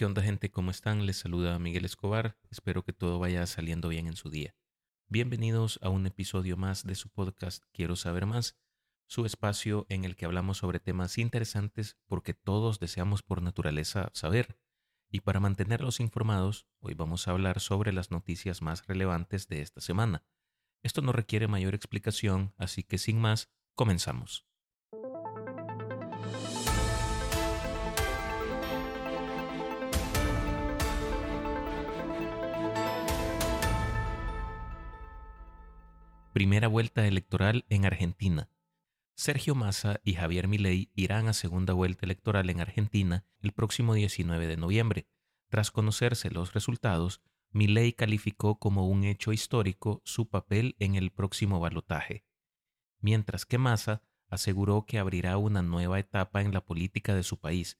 ¿Qué onda gente? ¿Cómo están? Les saluda Miguel Escobar. Espero que todo vaya saliendo bien en su día. Bienvenidos a un episodio más de su podcast Quiero saber más, su espacio en el que hablamos sobre temas interesantes porque todos deseamos por naturaleza saber. Y para mantenerlos informados, hoy vamos a hablar sobre las noticias más relevantes de esta semana. Esto no requiere mayor explicación, así que sin más, comenzamos. Primera vuelta electoral en Argentina. Sergio Massa y Javier Milei irán a segunda vuelta electoral en Argentina el próximo 19 de noviembre. Tras conocerse los resultados, Milei calificó como un hecho histórico su papel en el próximo balotaje, mientras que Massa aseguró que abrirá una nueva etapa en la política de su país.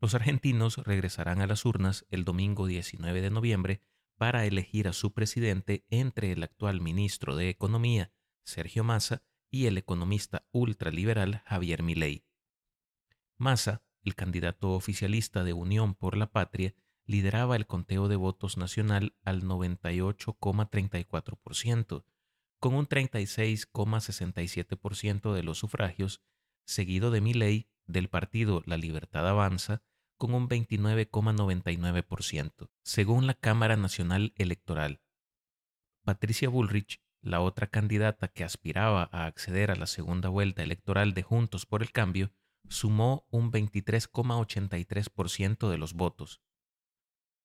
Los argentinos regresarán a las urnas el domingo 19 de noviembre para elegir a su presidente entre el actual ministro de Economía, Sergio Massa, y el economista ultraliberal Javier Milei. Massa, el candidato oficialista de Unión por la Patria, lideraba el conteo de votos nacional al 98,34%, con un 36,67% de los sufragios, seguido de Milei del partido La Libertad Avanza con un 29,99%, según la Cámara Nacional Electoral. Patricia Bullrich, la otra candidata que aspiraba a acceder a la segunda vuelta electoral de Juntos por el Cambio, sumó un 23,83% de los votos.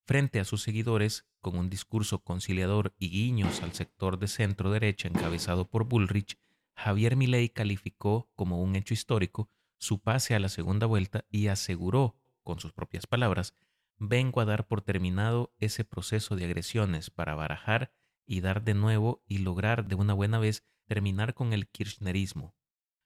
Frente a sus seguidores, con un discurso conciliador y guiños al sector de centro derecha encabezado por Bullrich, Javier Milei calificó como un hecho histórico su pase a la segunda vuelta y aseguró con sus propias palabras, vengo a dar por terminado ese proceso de agresiones para barajar y dar de nuevo y lograr de una buena vez terminar con el kirchnerismo.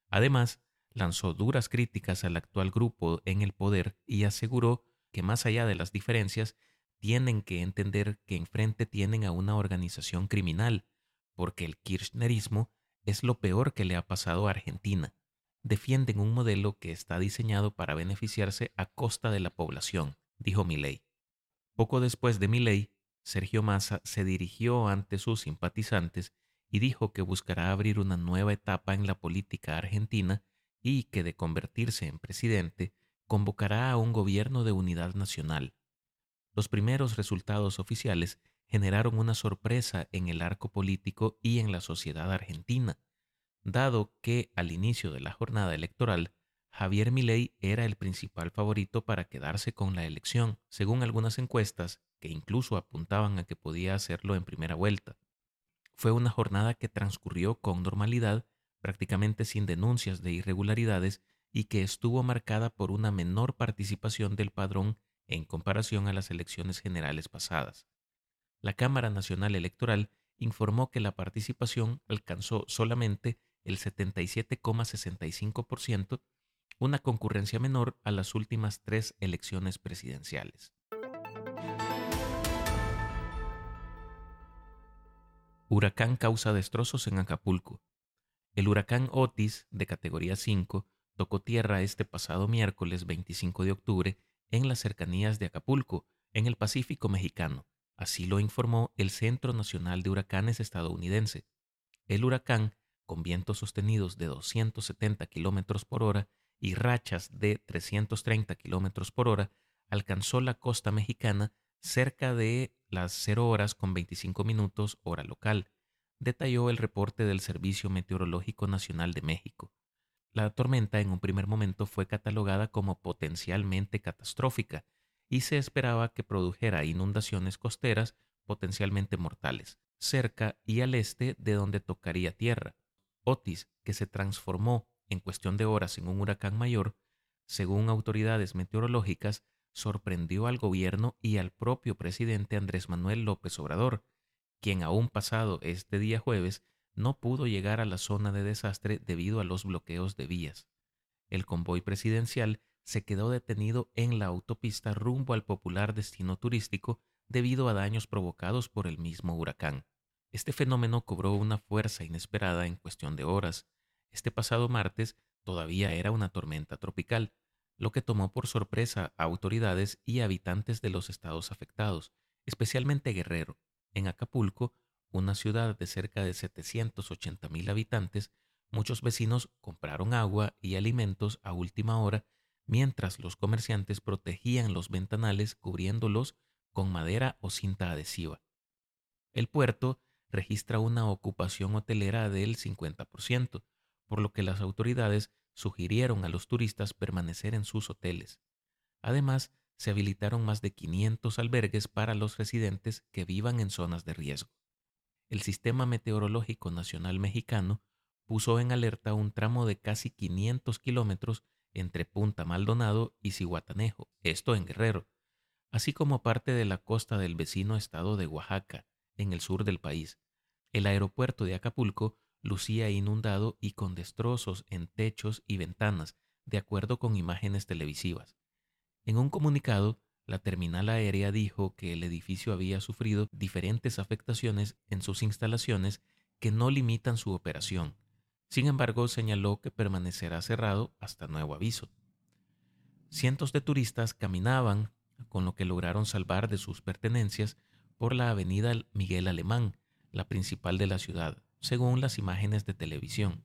Además, lanzó duras críticas al actual grupo en el poder y aseguró que más allá de las diferencias, tienen que entender que enfrente tienen a una organización criminal, porque el kirchnerismo es lo peor que le ha pasado a Argentina defienden un modelo que está diseñado para beneficiarse a costa de la población, dijo Milei. Poco después de Milei, Sergio Massa se dirigió ante sus simpatizantes y dijo que buscará abrir una nueva etapa en la política argentina y que de convertirse en presidente convocará a un gobierno de unidad nacional. Los primeros resultados oficiales generaron una sorpresa en el arco político y en la sociedad argentina dado que al inicio de la jornada electoral Javier Milei era el principal favorito para quedarse con la elección, según algunas encuestas que incluso apuntaban a que podía hacerlo en primera vuelta. Fue una jornada que transcurrió con normalidad, prácticamente sin denuncias de irregularidades y que estuvo marcada por una menor participación del padrón en comparación a las elecciones generales pasadas. La Cámara Nacional Electoral informó que la participación alcanzó solamente el 77,65%, una concurrencia menor a las últimas tres elecciones presidenciales. Huracán causa destrozos en Acapulco. El huracán Otis, de categoría 5, tocó tierra este pasado miércoles 25 de octubre en las cercanías de Acapulco, en el Pacífico mexicano. Así lo informó el Centro Nacional de Huracanes estadounidense. El huracán con vientos sostenidos de 270 km por hora y rachas de 330 km por hora, alcanzó la costa mexicana cerca de las 0 horas con 25 minutos hora local, detalló el reporte del Servicio Meteorológico Nacional de México. La tormenta en un primer momento fue catalogada como potencialmente catastrófica y se esperaba que produjera inundaciones costeras potencialmente mortales, cerca y al este de donde tocaría tierra. Otis, que se transformó en cuestión de horas en un huracán mayor, según autoridades meteorológicas, sorprendió al gobierno y al propio presidente Andrés Manuel López Obrador, quien aún pasado este día jueves no pudo llegar a la zona de desastre debido a los bloqueos de vías. El convoy presidencial se quedó detenido en la autopista rumbo al popular destino turístico debido a daños provocados por el mismo huracán. Este fenómeno cobró una fuerza inesperada en cuestión de horas. Este pasado martes todavía era una tormenta tropical. lo que tomó por sorpresa a autoridades y habitantes de los estados afectados, especialmente Guerrero. En Acapulco, una ciudad de cerca de 780 mil habitantes, muchos vecinos compraron agua y alimentos a última hora mientras los comerciantes protegían los ventanales cubriéndolos con madera o cinta adhesiva. El puerto registra una ocupación hotelera del 50%, por lo que las autoridades sugirieron a los turistas permanecer en sus hoteles. Además, se habilitaron más de 500 albergues para los residentes que vivan en zonas de riesgo. El Sistema Meteorológico Nacional Mexicano puso en alerta un tramo de casi 500 kilómetros entre Punta Maldonado y Cihuatanejo, esto en Guerrero, así como parte de la costa del vecino estado de Oaxaca, en el sur del país. El aeropuerto de Acapulco lucía inundado y con destrozos en techos y ventanas, de acuerdo con imágenes televisivas. En un comunicado, la terminal aérea dijo que el edificio había sufrido diferentes afectaciones en sus instalaciones que no limitan su operación. Sin embargo, señaló que permanecerá cerrado hasta nuevo aviso. Cientos de turistas caminaban, con lo que lograron salvar de sus pertenencias, por la avenida Miguel Alemán, la principal de la ciudad, según las imágenes de televisión,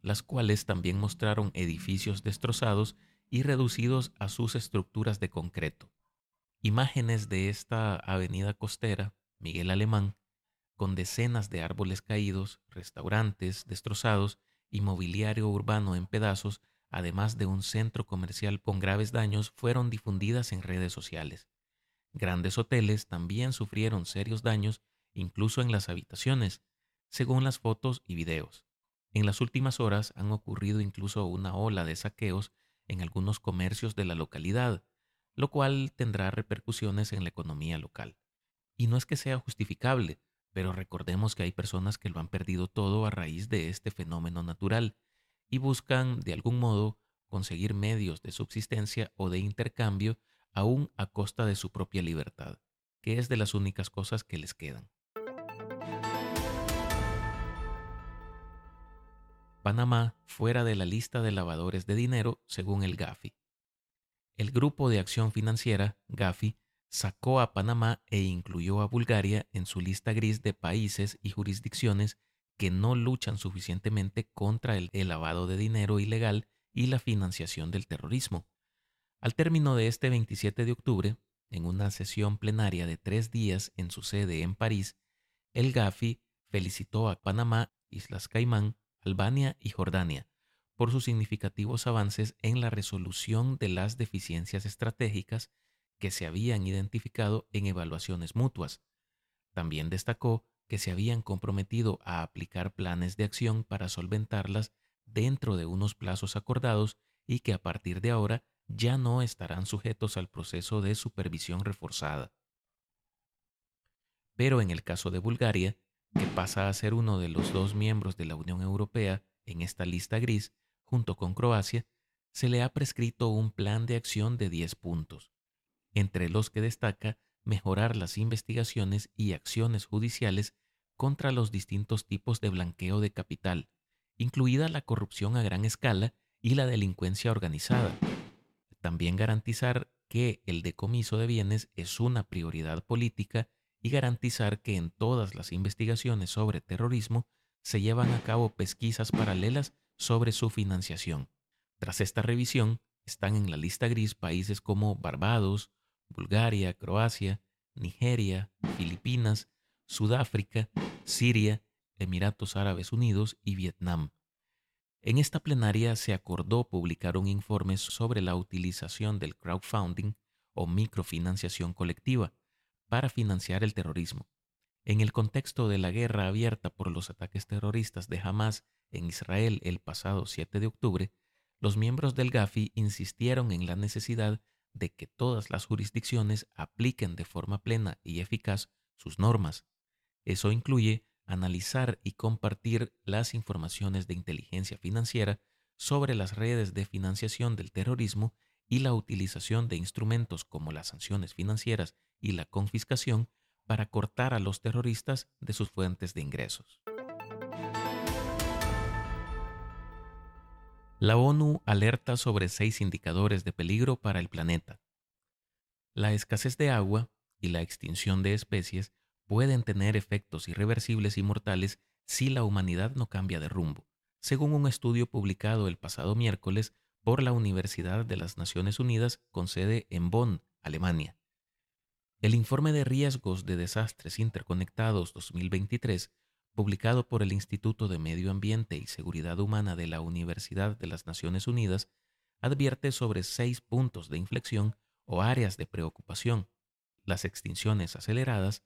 las cuales también mostraron edificios destrozados y reducidos a sus estructuras de concreto. Imágenes de esta avenida costera, Miguel Alemán, con decenas de árboles caídos, restaurantes destrozados y mobiliario urbano en pedazos, además de un centro comercial con graves daños, fueron difundidas en redes sociales. Grandes hoteles también sufrieron serios daños, incluso en las habitaciones, según las fotos y videos. En las últimas horas han ocurrido incluso una ola de saqueos en algunos comercios de la localidad, lo cual tendrá repercusiones en la economía local. Y no es que sea justificable, pero recordemos que hay personas que lo han perdido todo a raíz de este fenómeno natural y buscan, de algún modo, conseguir medios de subsistencia o de intercambio aún a costa de su propia libertad, que es de las únicas cosas que les quedan. Panamá fuera de la lista de lavadores de dinero según el GAFI. El Grupo de Acción Financiera, GAFI, sacó a Panamá e incluyó a Bulgaria en su lista gris de países y jurisdicciones que no luchan suficientemente contra el, lavado de dinero ilegal y la financiación del terrorismo. Al término de este 27 de octubre, en una sesión plenaria de tres días en su sede en París, el GAFI felicitó a Panamá, Islas Caimán, Albania y Jordania por sus significativos avances en la resolución de las deficiencias estratégicas que se habían identificado en evaluaciones mutuas. También destacó que se habían comprometido a aplicar planes de acción para solventarlas dentro de unos plazos acordados y que a partir de ahora ya no estarán sujetos al proceso de supervisión reforzada. Pero en el caso de Bulgaria, que pasa a ser uno de los dos miembros de la Unión Europea en esta lista gris, junto con Croacia, se le ha prescrito un plan de acción de 10 puntos entre los que destaca mejorar las investigaciones y acciones judiciales contra los distintos tipos de blanqueo de capital, incluida la corrupción a gran escala y la delincuencia organizada. También garantizar que el decomiso de bienes es una prioridad política y garantizar que en todas las investigaciones sobre terrorismo se llevan a cabo pesquisas paralelas sobre su financiación. Tras esta revisión, están en la lista gris países como Barbados, Bulgaria, Croacia, Nigeria, Filipinas, Sudáfrica, Siria, Emiratos Árabes Unidos y Vietnam. En esta plenaria se acordó publicar un informe sobre la utilización del crowdfunding o microfinanciación colectiva para financiar el terrorismo. En el contexto de la guerra abierta por los ataques terroristas de Hamas en Israel el pasado 7 de octubre, los miembros del GAFI insistieron en la necesidad de que todas las jurisdicciones apliquen de forma plena y eficaz sus normas. Eso incluye analizar y compartir las informaciones de inteligencia financiera sobre las redes de financiación del terrorismo y la utilización de instrumentos como las sanciones financieras y la confiscación para cortar a los terroristas de sus fuentes de ingresos. La ONU alerta sobre seis indicadores de peligro para el planeta. La escasez de agua y la extinción de especies pueden tener efectos irreversibles y mortales si la humanidad no cambia de rumbo, según un estudio publicado el pasado miércoles por la Universidad de las Naciones Unidas con sede en Bonn, Alemania. El informe de riesgos de desastres interconectados 2023 publicado por el Instituto de Medio Ambiente y Seguridad Humana de la Universidad de las Naciones Unidas, advierte sobre seis puntos de inflexión o áreas de preocupación, las extinciones aceleradas,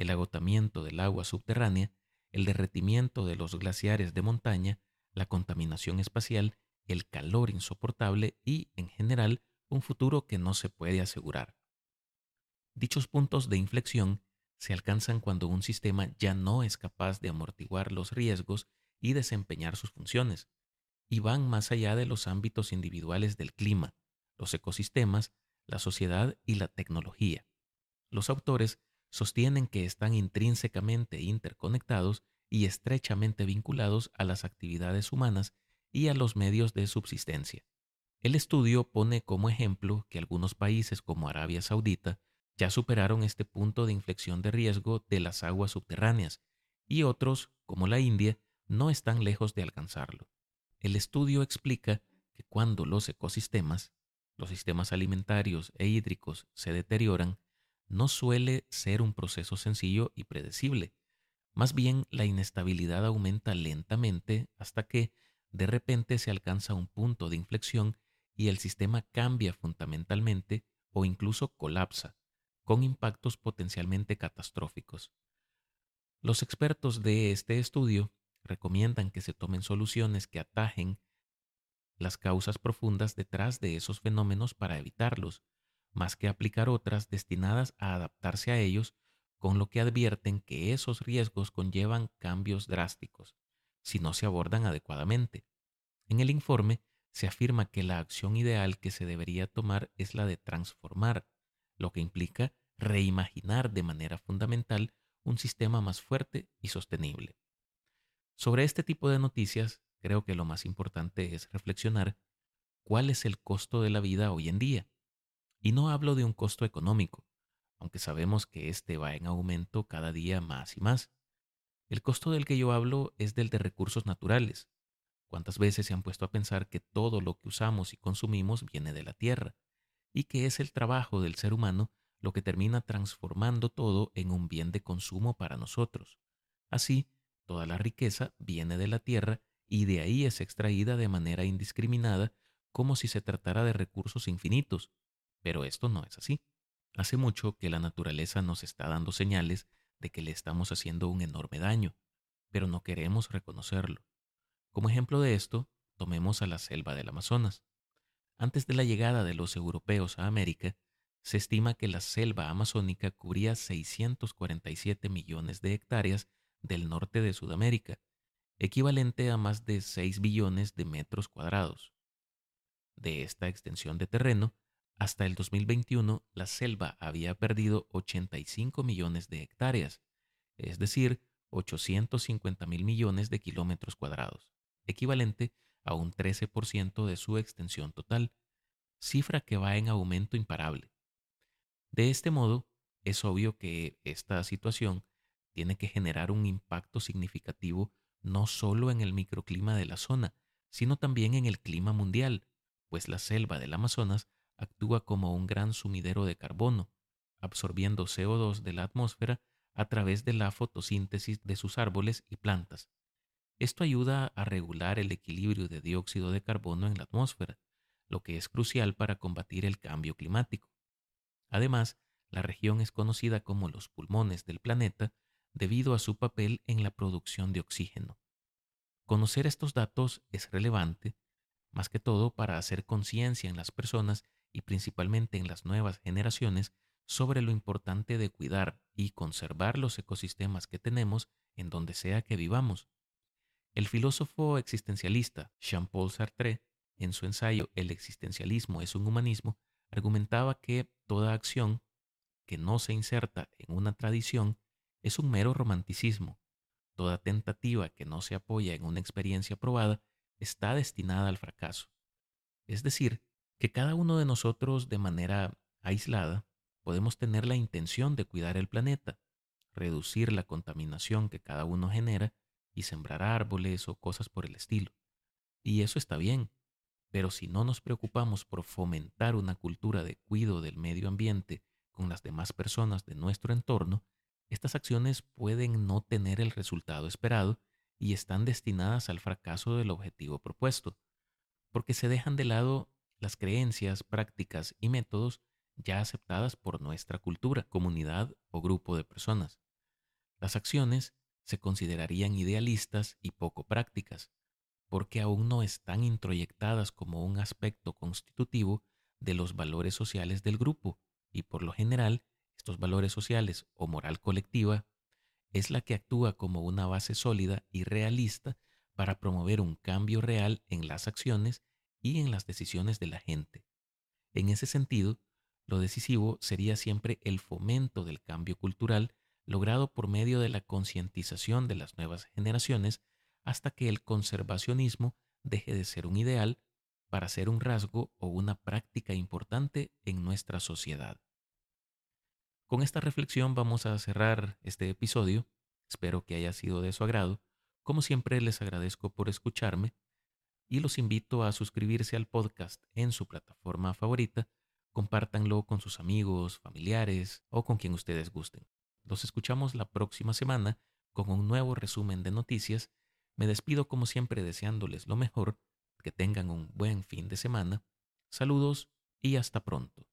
el agotamiento del agua subterránea, el derretimiento de los glaciares de montaña, la contaminación espacial, el calor insoportable y, en general, un futuro que no se puede asegurar. Dichos puntos de inflexión se alcanzan cuando un sistema ya no es capaz de amortiguar los riesgos y desempeñar sus funciones, y van más allá de los ámbitos individuales del clima, los ecosistemas, la sociedad y la tecnología. Los autores sostienen que están intrínsecamente interconectados y estrechamente vinculados a las actividades humanas y a los medios de subsistencia. El estudio pone como ejemplo que algunos países como Arabia Saudita ya superaron este punto de inflexión de riesgo de las aguas subterráneas y otros, como la India, no están lejos de alcanzarlo. El estudio explica que cuando los ecosistemas, los sistemas alimentarios e hídricos se deterioran, no suele ser un proceso sencillo y predecible. Más bien, la inestabilidad aumenta lentamente hasta que, de repente, se alcanza un punto de inflexión y el sistema cambia fundamentalmente o incluso colapsa, con impactos potencialmente catastróficos. Los expertos de este estudio recomiendan que se tomen soluciones que atajen las causas profundas detrás de esos fenómenos para evitarlos, más que aplicar otras destinadas a adaptarse a ellos, con lo que advierten que esos riesgos conllevan cambios drásticos, si no se abordan adecuadamente. En el informe se afirma que la acción ideal que se debería tomar es la de transformar, lo que implica reimaginar de manera fundamental un sistema más fuerte y sostenible. Sobre este tipo de noticias, creo que lo más importante es reflexionar cuál es el costo de la vida hoy en día. Y no hablo de un costo económico, aunque sabemos que este va en aumento cada día más y más. El costo del que yo hablo es del de recursos naturales. ¿Cuántas veces se han puesto a pensar que todo lo que usamos y consumimos viene de la tierra y que es el trabajo del ser humano lo que termina transformando todo en un bien de consumo para nosotros. Así, toda la riqueza viene de la tierra y de ahí es extraída de manera indiscriminada como si se tratara de recursos infinitos. Pero esto no es así. Hace mucho que la naturaleza nos está dando señales de que le estamos haciendo un enorme daño, pero no queremos reconocerlo. Como ejemplo de esto, tomemos a la selva del Amazonas. Antes de la llegada de los europeos a América, se estima que la selva amazónica cubría 647 millones de hectáreas del norte de Sudamérica, equivalente a más de 6 billones de metros cuadrados. De esta extensión de terreno, hasta el 2021 la selva había perdido 85 millones de hectáreas, es decir, 850 mil millones de kilómetros cuadrados, equivalente a un 13% de su extensión total, cifra que va en aumento imparable. De este modo, es obvio que esta situación tiene que generar un impacto significativo no solo en el microclima de la zona, sino también en el clima mundial, pues la selva del Amazonas actúa como un gran sumidero de carbono, absorbiendo CO2 de la atmósfera a través de la fotosíntesis de sus árboles y plantas. Esto ayuda a regular el equilibrio de dióxido de carbono en la atmósfera, lo que es crucial para combatir el cambio climático. Además, la región es conocida como los pulmones del planeta debido a su papel en la producción de oxígeno. Conocer estos datos es relevante, más que todo para hacer conciencia en las personas y principalmente en las nuevas generaciones sobre lo importante de cuidar y conservar los ecosistemas que tenemos en donde sea que vivamos. El filósofo existencialista Jean-Paul Sartre, en su ensayo El existencialismo es un humanismo, argumentaba que toda acción que no se inserta en una tradición es un mero romanticismo. Toda tentativa que no se apoya en una experiencia probada está destinada al fracaso. Es decir, que cada uno de nosotros de manera aislada podemos tener la intención de cuidar el planeta, reducir la contaminación que cada uno genera y sembrar árboles o cosas por el estilo. Y eso está bien, pero si no nos preocupamos por fomentar una cultura de cuidado del medio ambiente con las demás personas de nuestro entorno, estas acciones pueden no tener el resultado esperado y están destinadas al fracaso del objetivo propuesto, porque se dejan de lado las creencias, prácticas y métodos ya aceptadas por nuestra cultura, comunidad o grupo de personas. Las acciones se considerarían idealistas y poco prácticas, porque aún no están introyectadas como un aspecto constitutivo de los valores sociales del grupo, y por lo general, estos valores sociales o moral colectiva es la que actúa como una base sólida y realista para promover un cambio real en las acciones y en las decisiones de la gente. En ese sentido, lo decisivo sería siempre el fomento del cambio cultural logrado por medio de la concientización de las nuevas generaciones hasta que el conservacionismo deje de ser un ideal para ser un rasgo o una práctica importante en nuestra sociedad. Con esta reflexión vamos a cerrar este episodio. Espero que haya sido de su agrado. Como siempre les agradezco por escucharme y los invito a suscribirse al podcast en su plataforma favorita. Compártanlo con sus amigos, familiares o con quien ustedes gusten. Los escuchamos la próxima semana con un nuevo resumen de noticias. Me despido como siempre deseándoles lo mejor, que tengan un buen fin de semana. Saludos y hasta pronto.